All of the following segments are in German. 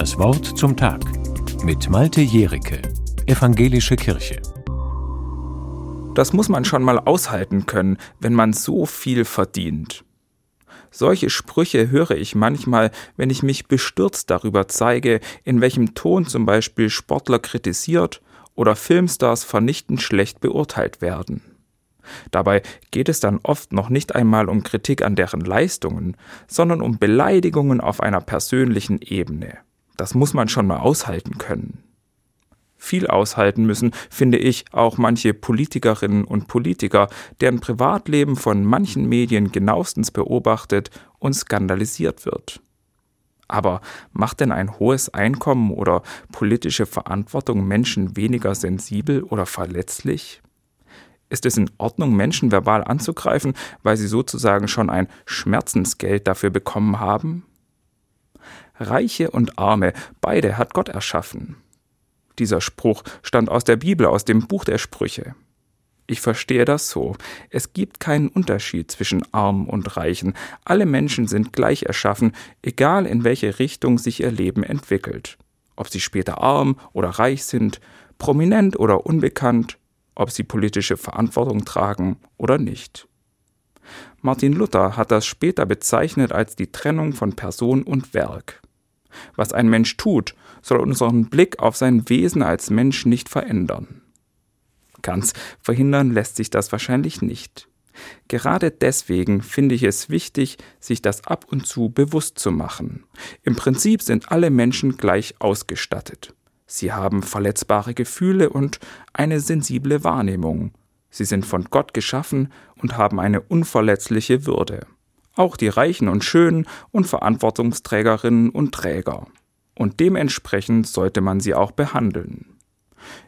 Das Wort zum Tag mit Malte Jericke, Evangelische Kirche. Das muss man schon mal aushalten können, wenn man so viel verdient. Solche Sprüche höre ich manchmal, wenn ich mich bestürzt darüber zeige, in welchem Ton zum Beispiel Sportler kritisiert oder Filmstars vernichtend schlecht beurteilt werden. Dabei geht es dann oft noch nicht einmal um Kritik an deren Leistungen, sondern um Beleidigungen auf einer persönlichen Ebene. Das muss man schon mal aushalten können. Viel aushalten müssen, finde ich, auch manche Politikerinnen und Politiker, deren Privatleben von manchen Medien genauestens beobachtet und skandalisiert wird. Aber macht denn ein hohes Einkommen oder politische Verantwortung Menschen weniger sensibel oder verletzlich? Ist es in Ordnung, Menschen verbal anzugreifen, weil sie sozusagen schon ein Schmerzensgeld dafür bekommen haben? Reiche und Arme, beide hat Gott erschaffen. Dieser Spruch stammt aus der Bibel, aus dem Buch der Sprüche. Ich verstehe das so. Es gibt keinen Unterschied zwischen Arm und Reichen. Alle Menschen sind gleich erschaffen, egal in welche Richtung sich ihr Leben entwickelt. Ob sie später arm oder reich sind, prominent oder unbekannt, ob sie politische Verantwortung tragen oder nicht. Martin Luther hat das später bezeichnet als die Trennung von Person und Werk. Was ein Mensch tut, soll unseren Blick auf sein Wesen als Mensch nicht verändern. Ganz verhindern lässt sich das wahrscheinlich nicht. Gerade deswegen finde ich es wichtig, sich das ab und zu bewusst zu machen. Im Prinzip sind alle Menschen gleich ausgestattet. Sie haben verletzbare Gefühle und eine sensible Wahrnehmung. Sie sind von Gott geschaffen und haben eine unverletzliche Würde. Auch die Reichen und Schönen und Verantwortungsträgerinnen und Träger. Und dementsprechend sollte man sie auch behandeln.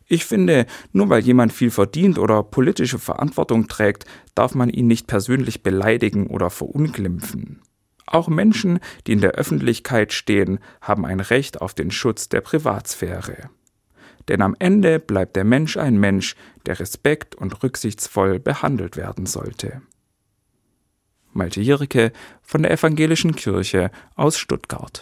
Ich finde, nur weil jemand viel verdient oder politische Verantwortung trägt, darf man ihn nicht persönlich beleidigen oder verunglimpfen. Auch Menschen, die in der Öffentlichkeit stehen, haben ein Recht auf den Schutz der Privatsphäre. Denn am Ende bleibt der Mensch ein Mensch, der respekt und rücksichtsvoll behandelt werden sollte. Malte Jirke von der Evangelischen Kirche aus Stuttgart